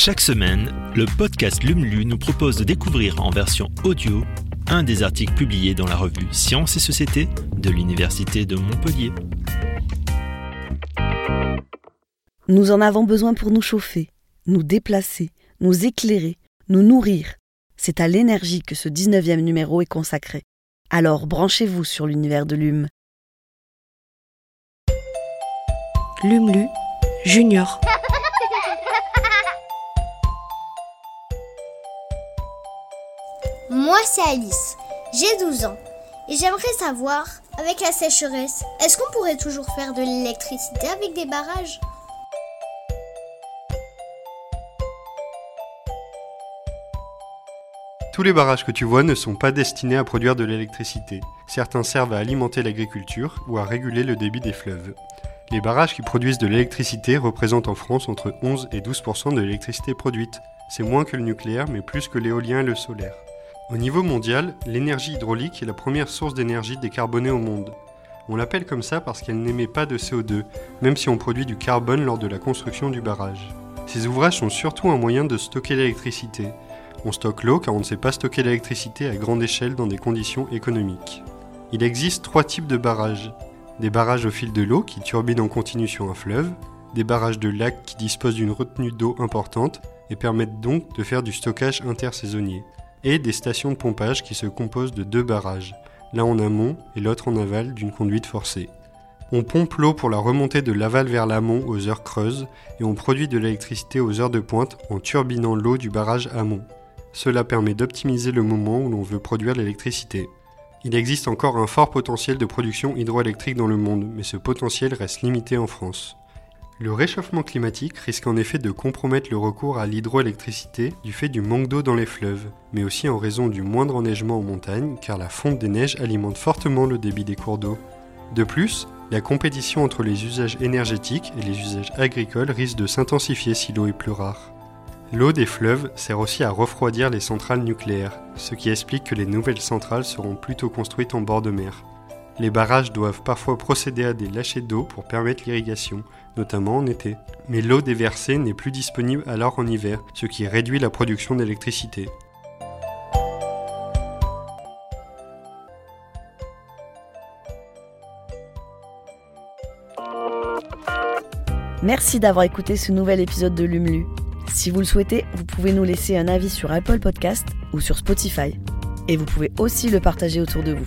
Chaque semaine, le podcast LUMLU nous propose de découvrir en version audio un des articles publiés dans la revue Sciences et Société de l'Université de Montpellier. Nous en avons besoin pour nous chauffer, nous déplacer, nous éclairer, nous nourrir. C'est à l'énergie que ce 19e numéro est consacré. Alors branchez-vous sur l'univers de Lume. LUMLU Junior. Moi, c'est Alice. J'ai 12 ans. Et j'aimerais savoir, avec la sécheresse, est-ce qu'on pourrait toujours faire de l'électricité avec des barrages? Tous les barrages que tu vois ne sont pas destinés à produire de l'électricité. Certains servent à alimenter l'agriculture ou à réguler le débit des fleuves. Les barrages qui produisent de l'électricité représentent en France entre 11 et 12% de l'électricité produite. C'est moins que le nucléaire, mais plus que l'éolien et le solaire. Au niveau mondial, l'énergie hydraulique est la première source d'énergie décarbonée au monde. On l'appelle comme ça parce qu'elle n'émet pas de CO2, même si on produit du carbone lors de la construction du barrage. Ces ouvrages sont surtout un moyen de stocker l'électricité. On stocke l'eau car on ne sait pas stocker l'électricité à grande échelle dans des conditions économiques. Il existe trois types de barrages. Des barrages au fil de l'eau qui turbinent en continu sur un fleuve, des barrages de lacs qui disposent d'une retenue d'eau importante et permettent donc de faire du stockage intersaisonnier et des stations de pompage qui se composent de deux barrages, l'un en amont et l'autre en aval d'une conduite forcée. On pompe l'eau pour la remonter de l'aval vers l'amont aux heures creuses et on produit de l'électricité aux heures de pointe en turbinant l'eau du barrage amont. Cela permet d'optimiser le moment où l'on veut produire l'électricité. Il existe encore un fort potentiel de production hydroélectrique dans le monde, mais ce potentiel reste limité en France. Le réchauffement climatique risque en effet de compromettre le recours à l'hydroélectricité du fait du manque d'eau dans les fleuves, mais aussi en raison du moindre enneigement en montagne car la fonte des neiges alimente fortement le débit des cours d'eau. De plus, la compétition entre les usages énergétiques et les usages agricoles risque de s'intensifier si l'eau est plus rare. L'eau des fleuves sert aussi à refroidir les centrales nucléaires, ce qui explique que les nouvelles centrales seront plutôt construites en bord de mer. Les barrages doivent parfois procéder à des lâchers d'eau pour permettre l'irrigation, notamment en été. Mais l'eau déversée n'est plus disponible alors en hiver, ce qui réduit la production d'électricité. Merci d'avoir écouté ce nouvel épisode de Lumlu. Si vous le souhaitez, vous pouvez nous laisser un avis sur Apple Podcast ou sur Spotify. Et vous pouvez aussi le partager autour de vous.